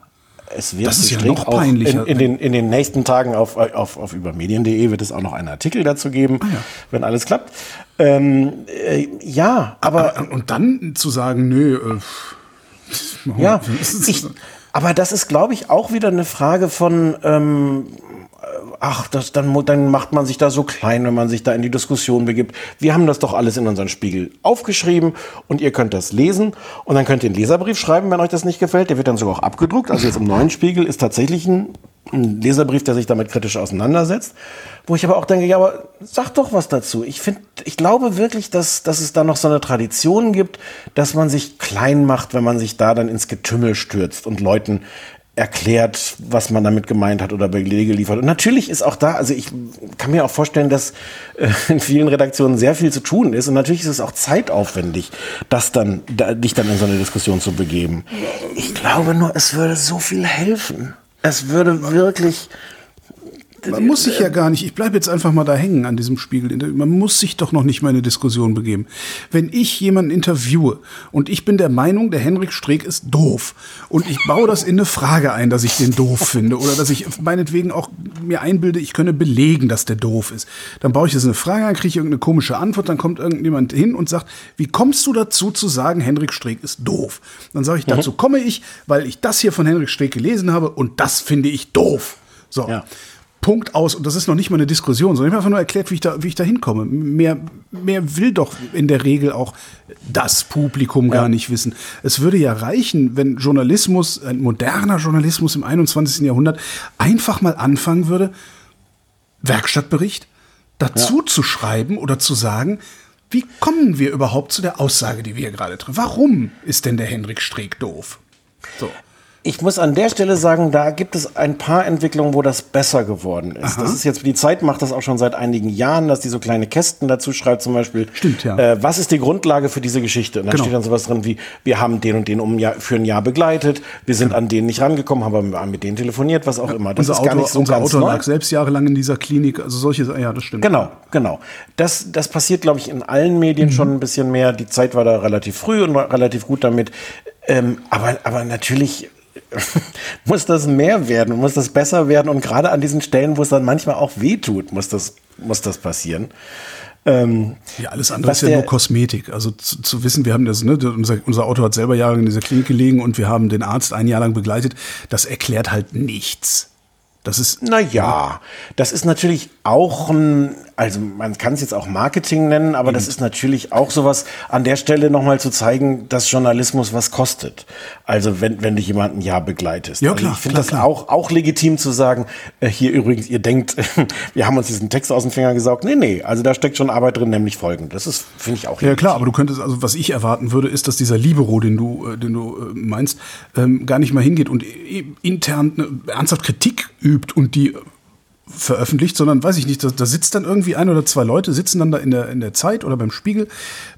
Es wird das ist ja noch peinlicher. In, in, den, in den nächsten Tagen auf, auf, auf übermedien.de wird es auch noch einen Artikel dazu geben, ah, ja. wenn alles klappt. Ähm, äh, ja, aber, aber, Und dann zu sagen, nö, äh, ja, ich, aber das ist, glaube ich, auch wieder eine Frage von, ähm, ach, das, dann, dann macht man sich da so klein, wenn man sich da in die Diskussion begibt. Wir haben das doch alles in unseren Spiegel aufgeschrieben und ihr könnt das lesen und dann könnt ihr einen Leserbrief schreiben, wenn euch das nicht gefällt. Der wird dann sogar auch abgedruckt. Also jetzt im neuen Spiegel ist tatsächlich ein, ein Leserbrief, der sich damit kritisch auseinandersetzt. Wo ich aber auch denke, ja, aber sag doch was dazu. Ich finde, ich glaube wirklich, dass, dass es da noch so eine Tradition gibt, dass man sich klein macht, wenn man sich da dann ins Getümmel stürzt und Leuten erklärt, was man damit gemeint hat oder Belege liefert. Und natürlich ist auch da, also ich kann mir auch vorstellen, dass äh, in vielen Redaktionen sehr viel zu tun ist. Und natürlich ist es auch zeitaufwendig, das dann, da, dich dann in so eine Diskussion zu begeben. Ich glaube nur, es würde so viel helfen. Es würde wirklich man muss sich ja gar nicht, ich bleibe jetzt einfach mal da hängen an diesem Spiegel. Man muss sich doch noch nicht mal in eine Diskussion begeben. Wenn ich jemanden interviewe und ich bin der Meinung, der Henrik Streeck ist doof und ich baue das in eine Frage ein, dass ich den doof finde oder dass ich meinetwegen auch mir einbilde, ich könne belegen, dass der doof ist, dann baue ich das in eine Frage ein, kriege ich irgendeine komische Antwort, dann kommt irgendjemand hin und sagt, wie kommst du dazu zu sagen, Henrik Streeck ist doof? Dann sage ich, mhm. dazu komme ich, weil ich das hier von Henrik Streeck gelesen habe und das finde ich doof. So. Ja. Punkt aus. Und das ist noch nicht mal eine Diskussion, sondern ich habe einfach nur erklärt, wie ich da, wie ich da hinkomme. Mehr, mehr will doch in der Regel auch das Publikum gar nicht wissen. Es würde ja reichen, wenn Journalismus, ein moderner Journalismus im 21. Jahrhundert einfach mal anfangen würde, Werkstattbericht dazu ja. zu schreiben oder zu sagen, wie kommen wir überhaupt zu der Aussage, die wir gerade treffen? Warum ist denn der Henrik Streeck doof? So. Ich muss an der Stelle sagen, da gibt es ein paar Entwicklungen, wo das besser geworden ist. Aha. Das ist jetzt, die Zeit macht das auch schon seit einigen Jahren, dass die so kleine Kästen dazu schreibt, zum Beispiel. Stimmt, ja. Äh, was ist die Grundlage für diese Geschichte? Und da genau. steht dann sowas drin wie, wir haben den und den um ein Jahr, für ein Jahr begleitet, wir sind genau. an denen nicht rangekommen, haben aber mit denen telefoniert, was auch ja, immer. Das ist gar Autor, nicht so unser ganz Autor neu. lag selbst jahrelang in dieser Klinik, also solche, ja, das stimmt. Genau, genau. Das, das passiert, glaube ich, in allen Medien mhm. schon ein bisschen mehr. Die Zeit war da relativ früh und relativ gut damit. Ähm, aber, aber natürlich muss das mehr werden, muss das besser werden und gerade an diesen Stellen, wo es dann manchmal auch weh tut, muss das, muss das passieren. Ähm, ja, alles andere ist ja nur Kosmetik. Also zu, zu, wissen, wir haben das, ne, unser, unser Auto hat selber jahrelang in dieser Klinik gelegen und wir haben den Arzt ein Jahr lang begleitet. Das erklärt halt nichts. Das ist. Naja, das ist natürlich auch ein, also man kann es jetzt auch Marketing nennen, aber das ist natürlich auch sowas, an der Stelle nochmal zu zeigen, dass Journalismus was kostet. Also wenn, wenn du jemanden ja begleitest. Ja, klar. Also ich finde das klar. Auch, auch legitim zu sagen, äh, hier übrigens, ihr denkt, wir haben uns diesen Text aus dem Finger gesaugt. Nee, nee, also da steckt schon Arbeit drin, nämlich folgend. Das ist, finde ich auch legitim. Ja, klar, aber du könntest, also was ich erwarten würde, ist, dass dieser Libero, den du, äh, den du äh, meinst, ähm, gar nicht mal hingeht und intern eine ernsthaft Kritik übt und die veröffentlicht, sondern weiß ich nicht, da, da, sitzt dann irgendwie ein oder zwei Leute, sitzen dann da in der, in der Zeit oder beim Spiegel,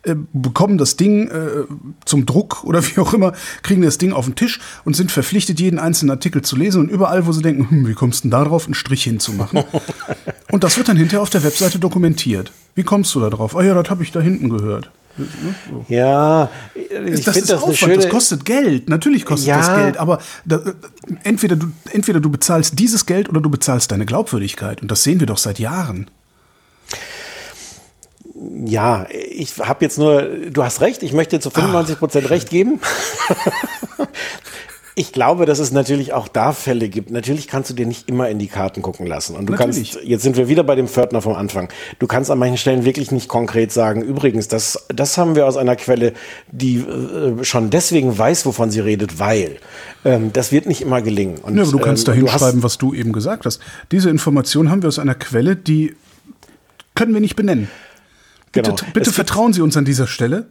äh, bekommen das Ding äh, zum Druck oder wie auch immer, kriegen das Ding auf den Tisch und sind verpflichtet, jeden einzelnen Artikel zu lesen und überall, wo sie denken, hm, wie kommst du denn da drauf, einen Strich hinzumachen? und das wird dann hinterher auf der Webseite dokumentiert. Wie kommst du da drauf? Ah ja, das habe ich da hinten gehört. Ja, ich das ist das Aufwand, schöne... das kostet Geld. Natürlich kostet ja. das Geld, aber da, entweder, du, entweder du bezahlst dieses Geld oder du bezahlst deine Glaubwürdigkeit. Und das sehen wir doch seit Jahren. Ja, ich habe jetzt nur, du hast recht, ich möchte zu 95 Prozent recht geben. Ich glaube, dass es natürlich auch da Fälle gibt. Natürlich kannst du dir nicht immer in die Karten gucken lassen. Und du natürlich. kannst, jetzt sind wir wieder bei dem Pförtner vom Anfang. Du kannst an manchen Stellen wirklich nicht konkret sagen, übrigens, das, das haben wir aus einer Quelle, die äh, schon deswegen weiß, wovon sie redet, weil. Ähm, das wird nicht immer gelingen. Und, ja, aber du kannst ähm, da hinschreiben, was du eben gesagt hast. Diese Information haben wir aus einer Quelle, die können wir nicht benennen. Bitte, genau. bitte vertrauen Sie uns an dieser Stelle.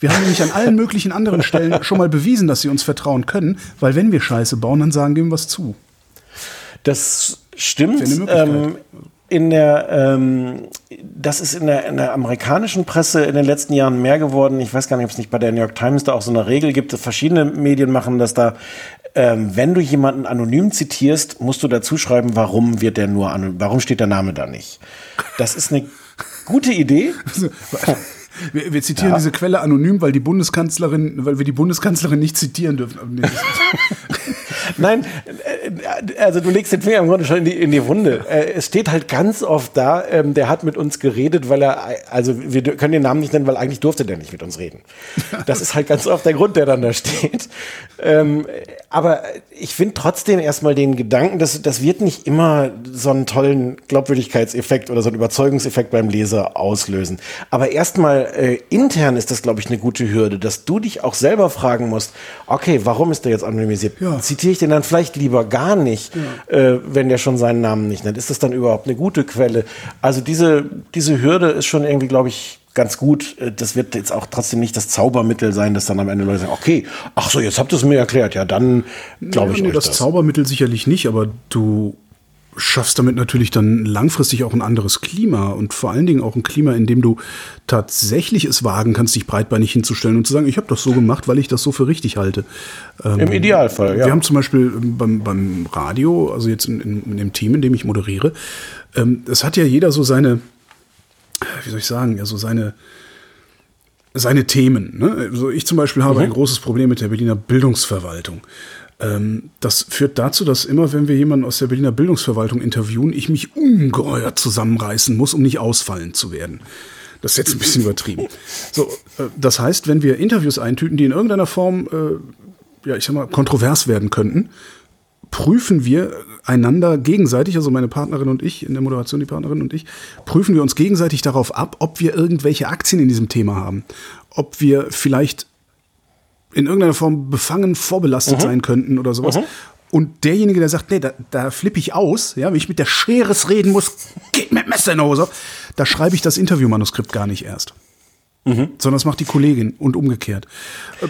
Wir haben nämlich an allen möglichen anderen Stellen schon mal bewiesen, dass sie uns vertrauen können, weil wenn wir Scheiße bauen, dann sagen wir ihm was zu. Das stimmt. Ähm, in der, ähm, das ist in der, in der amerikanischen Presse in den letzten Jahren mehr geworden. Ich weiß gar nicht, ob es nicht bei der New York Times da auch so eine Regel gibt. Verschiedene Medien machen das da. Ähm, wenn du jemanden anonym zitierst, musst du dazu schreiben, warum wird der nur anonym, warum steht der Name da nicht. Das ist eine gute Idee. Wir, wir zitieren ja. diese Quelle anonym, weil die Bundeskanzlerin, weil wir die Bundeskanzlerin nicht zitieren dürfen. Nein, äh, also du legst den Finger im Grunde schon in die, in die Wunde. Äh, es steht halt ganz oft da, ähm, der hat mit uns geredet, weil er, also wir können den Namen nicht nennen, weil eigentlich durfte der nicht mit uns reden. Das ist halt ganz oft der Grund, der dann da steht. Ähm, aber ich finde trotzdem erstmal den Gedanken, dass das wird nicht immer so einen tollen Glaubwürdigkeitseffekt oder so einen Überzeugungseffekt beim Leser auslösen. Aber erstmal äh, intern ist das, glaube ich, eine gute Hürde, dass du dich auch selber fragen musst, okay, warum ist der jetzt anonymisiert? Ja. Zitiere ich den dann vielleicht lieber gar nicht, ja. äh, wenn der schon seinen Namen nicht nennt? Ist das dann überhaupt eine gute Quelle? Also diese, diese Hürde ist schon irgendwie, glaube ich, ganz gut. Äh, das wird jetzt auch trotzdem nicht das Zaubermittel sein, dass dann am Ende Leute sagen, okay, ach so, jetzt habt ihr es mir erklärt. Ja, dann glaube ich nee, das. Das Zaubermittel sicherlich nicht, aber du schaffst damit natürlich dann langfristig auch ein anderes Klima und vor allen Dingen auch ein Klima, in dem du tatsächlich es wagen kannst, dich breitbeinig hinzustellen und zu sagen, ich habe das so gemacht, weil ich das so für richtig halte. Im ähm, Idealfall, ja. Wir haben zum Beispiel beim, beim Radio, also jetzt in, in, in dem Team, in dem ich moderiere, ähm, es hat ja jeder so seine, wie soll ich sagen, ja, so seine, seine Themen. Ne? Also ich zum Beispiel habe mhm. ein großes Problem mit der Berliner Bildungsverwaltung. Ähm, das führt dazu, dass immer, wenn wir jemanden aus der Berliner Bildungsverwaltung interviewen, ich mich ungeheuer zusammenreißen muss, um nicht ausfallen zu werden. Das ist jetzt ein bisschen übertrieben. So, äh, das heißt, wenn wir Interviews eintüten, die in irgendeiner Form, äh, ja, ich sag mal, kontrovers werden könnten, prüfen wir einander gegenseitig, also meine Partnerin und ich, in der Moderation die Partnerin und ich, prüfen wir uns gegenseitig darauf ab, ob wir irgendwelche Aktien in diesem Thema haben. Ob wir vielleicht in irgendeiner Form befangen, vorbelastet mhm. sein könnten oder sowas. Mhm. Und derjenige, der sagt, nee, da, da flippe ich aus, ja, wenn ich mit der Scheres reden muss, geht mit Messer in die Hose, da schreibe ich das Interviewmanuskript gar nicht erst. Mhm. Sondern das macht die Kollegin und umgekehrt.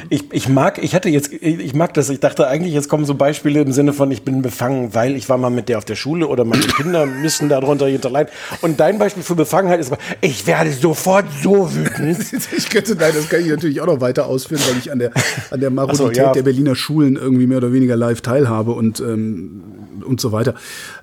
Ich, ich mag, ich hatte jetzt, ich mag das, ich dachte eigentlich, jetzt kommen so Beispiele im Sinne von, ich bin befangen, weil ich war mal mit der auf der Schule oder meine Kinder müssen darunter hinterleiden. Und dein Beispiel für Befangenheit ist, ich werde sofort so wütend. ich könnte, nein, das kann ich natürlich auch noch weiter ausführen, weil ich an der, an der Marodität so, ja. der Berliner Schulen irgendwie mehr oder weniger live teilhabe und, ähm, und so weiter.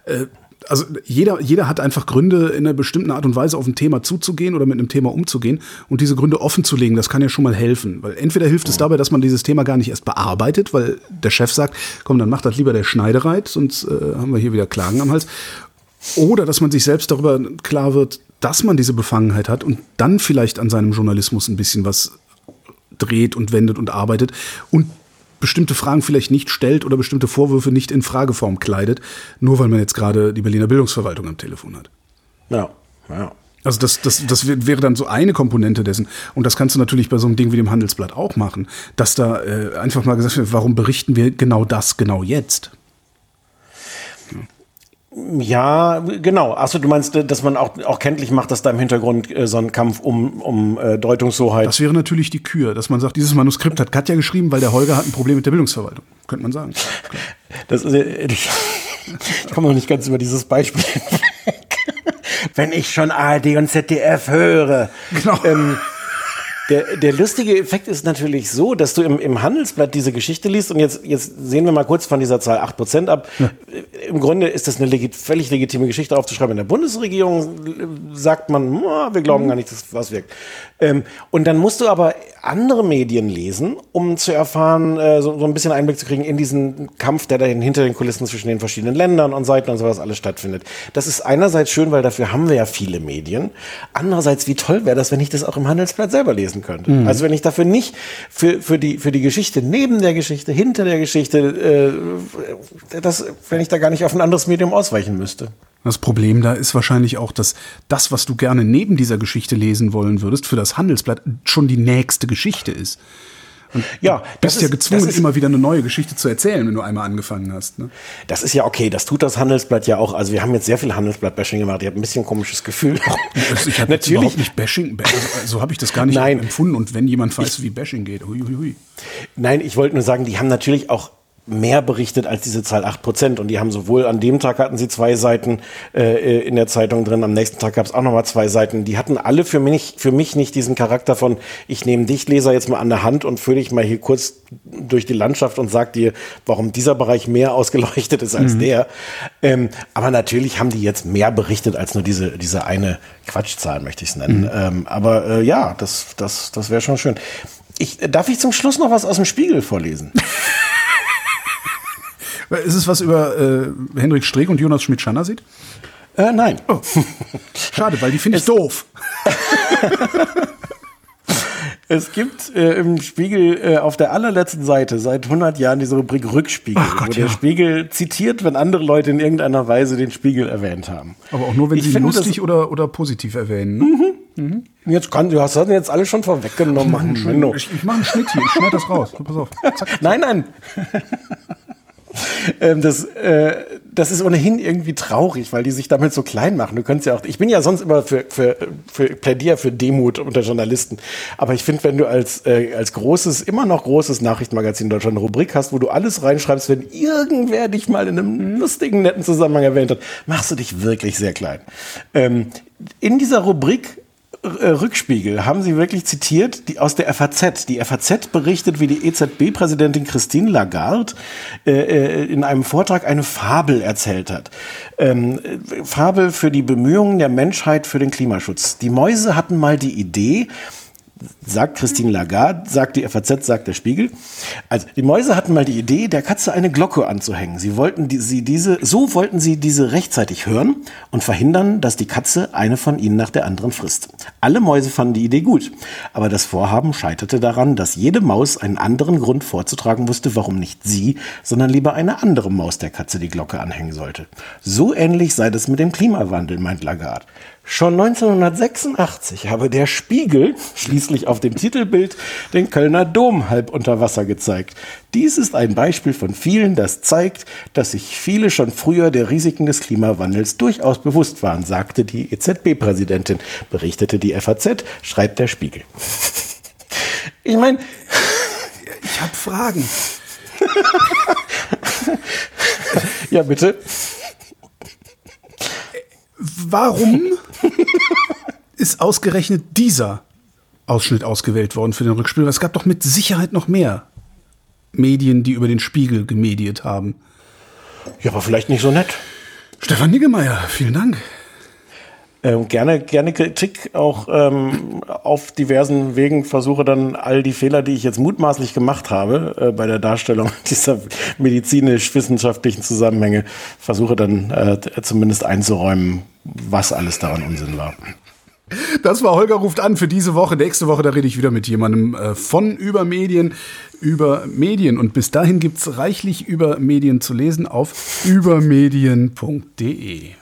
Äh, also jeder, jeder hat einfach Gründe, in einer bestimmten Art und Weise auf ein Thema zuzugehen oder mit einem Thema umzugehen und diese Gründe offen zu legen, das kann ja schon mal helfen. Weil entweder hilft es dabei, dass man dieses Thema gar nicht erst bearbeitet, weil der Chef sagt, komm, dann macht das lieber der Schneidereit, sonst äh, haben wir hier wieder Klagen am Hals. Oder dass man sich selbst darüber klar wird, dass man diese Befangenheit hat und dann vielleicht an seinem Journalismus ein bisschen was dreht und wendet und arbeitet und bestimmte Fragen vielleicht nicht stellt oder bestimmte Vorwürfe nicht in Frageform kleidet, nur weil man jetzt gerade die Berliner Bildungsverwaltung am Telefon hat. Ja, ja. Also das, das, das wäre dann so eine Komponente dessen. Und das kannst du natürlich bei so einem Ding wie dem Handelsblatt auch machen, dass da äh, einfach mal gesagt wird, warum berichten wir genau das genau jetzt? Ja, genau. Achso, du meinst, dass man auch, auch kenntlich macht, dass da im Hintergrund äh, so ein Kampf um, um äh, Deutungshoheit. Das wäre natürlich die Kür, dass man sagt, dieses Manuskript hat Katja geschrieben, weil der Holger hat ein Problem mit der Bildungsverwaltung. Könnte man sagen. Das ist, äh, ich, ich komme noch nicht ganz über dieses Beispiel hinweg. Wenn ich schon ARD und ZDF höre. Genau. Ähm, der, der lustige Effekt ist natürlich so, dass du im, im Handelsblatt diese Geschichte liest und jetzt, jetzt sehen wir mal kurz von dieser Zahl 8% ab. Ja. Im Grunde ist das eine legit, völlig legitime Geschichte aufzuschreiben. In der Bundesregierung sagt man, wir glauben gar nicht, dass was wirkt. Ähm, und dann musst du aber andere Medien lesen, um zu erfahren, äh, so, so ein bisschen Einblick zu kriegen in diesen Kampf, der da hinter den Kulissen zwischen den verschiedenen Ländern und Seiten und sowas alles stattfindet. Das ist einerseits schön, weil dafür haben wir ja viele Medien. Andererseits, wie toll wäre das, wenn ich das auch im Handelsblatt selber lesen könnte. Mhm. Also wenn ich dafür nicht für, für, die, für die Geschichte neben der Geschichte, hinter der Geschichte, äh, das, wenn ich da gar nicht auf ein anderes Medium ausweichen müsste. Das Problem da ist wahrscheinlich auch, dass das, was du gerne neben dieser Geschichte lesen wollen würdest, für das Handelsblatt schon die nächste Geschichte ist. Und ja, du bist ist, ja gezwungen, ist, immer wieder eine neue Geschichte zu erzählen, wenn du einmal angefangen hast. Ne? Das ist ja okay, das tut das Handelsblatt ja auch. Also wir haben jetzt sehr viel Handelsblatt-Bashing gemacht. Ich habe ein bisschen ein komisches Gefühl. ich habe überhaupt nicht Bashing, so habe ich das gar nicht Nein. empfunden. Und wenn jemand weiß, ich, wie Bashing geht, hui, hui, hui. Nein, ich wollte nur sagen, die haben natürlich auch mehr berichtet als diese Zahl 8%. Und die haben sowohl an dem Tag hatten sie zwei Seiten äh, in der Zeitung drin, am nächsten Tag gab es auch nochmal zwei Seiten. Die hatten alle für mich, für mich nicht diesen Charakter von, ich nehme dich, Leser, jetzt mal an der Hand und führe dich mal hier kurz durch die Landschaft und sag dir, warum dieser Bereich mehr ausgeleuchtet ist als mhm. der. Ähm, aber natürlich haben die jetzt mehr berichtet als nur diese, diese eine Quatschzahl, möchte ich es nennen. Mhm. Ähm, aber äh, ja, das, das, das wäre schon schön. Ich, darf ich zum Schluss noch was aus dem Spiegel vorlesen? Ist es was über äh, Henrik Streeck und Jonas Schmidt-Schanner sieht? Äh, nein. Oh. Schade, weil die finde ich doof. Es gibt äh, im Spiegel äh, auf der allerletzten Seite seit 100 Jahren diese Rubrik Rückspiegel, Gott, wo der Spiegel zitiert, wenn andere Leute in irgendeiner Weise den Spiegel erwähnt haben. Aber auch nur, wenn ich sie lustig oder, oder positiv erwähnen. Ne? Mhm. Mhm. Jetzt kann, du hast das jetzt alles schon vorweggenommen. Ich, ich, ich mache einen Schnitt hier, ich schneide das raus. Pass auf. Zack, zack. Nein, nein. ähm, das, äh, das ist ohnehin irgendwie traurig, weil die sich damit so klein machen. Du könntest ja auch, ich bin ja sonst immer für, für, für Plädier für Demut unter Journalisten. Aber ich finde, wenn du als, äh, als großes, immer noch großes Nachrichtenmagazin in Deutschland eine Rubrik hast, wo du alles reinschreibst, wenn irgendwer dich mal in einem lustigen, netten Zusammenhang erwähnt hat, machst du dich wirklich sehr klein. Ähm, in dieser Rubrik Rückspiegel haben Sie wirklich zitiert die, aus der FAZ. Die FAZ berichtet, wie die EZB-Präsidentin Christine Lagarde äh, äh, in einem Vortrag eine Fabel erzählt hat. Ähm, Fabel für die Bemühungen der Menschheit für den Klimaschutz. Die Mäuse hatten mal die Idee, sagt Christine Lagarde, sagt die FAZ, sagt der Spiegel. Also die Mäuse hatten mal die Idee, der Katze eine Glocke anzuhängen. Sie wollten die, sie diese, so wollten sie diese rechtzeitig hören und verhindern, dass die Katze eine von ihnen nach der anderen frisst. Alle Mäuse fanden die Idee gut, aber das Vorhaben scheiterte daran, dass jede Maus einen anderen Grund vorzutragen wusste, warum nicht sie, sondern lieber eine andere Maus der Katze die Glocke anhängen sollte. So ähnlich sei das mit dem Klimawandel, meint Lagarde. Schon 1986 habe der Spiegel schließlich auf dem Titelbild den Kölner Dom halb unter Wasser gezeigt. Dies ist ein Beispiel von vielen, das zeigt, dass sich viele schon früher der Risiken des Klimawandels durchaus bewusst waren, sagte die EZB-Präsidentin, berichtete die FAZ, schreibt der Spiegel. Ich meine, ich habe Fragen. ja, bitte. Warum ist ausgerechnet dieser Ausschnitt ausgewählt worden für den Rückspiel? Es gab doch mit Sicherheit noch mehr Medien, die über den Spiegel gemediert haben. Ja, aber vielleicht nicht so nett. Stefan Niggemeier, vielen Dank. Ähm, gerne, gerne Kritik auch ähm, auf diversen Wegen. Versuche dann all die Fehler, die ich jetzt mutmaßlich gemacht habe äh, bei der Darstellung dieser medizinisch-wissenschaftlichen Zusammenhänge, versuche dann äh, zumindest einzuräumen, was alles daran Unsinn war. Das war Holger ruft an für diese Woche. Nächste Woche, da rede ich wieder mit jemandem äh, von über Medien, über Medien. Und bis dahin gibt es reichlich über Medien zu lesen auf übermedien.de.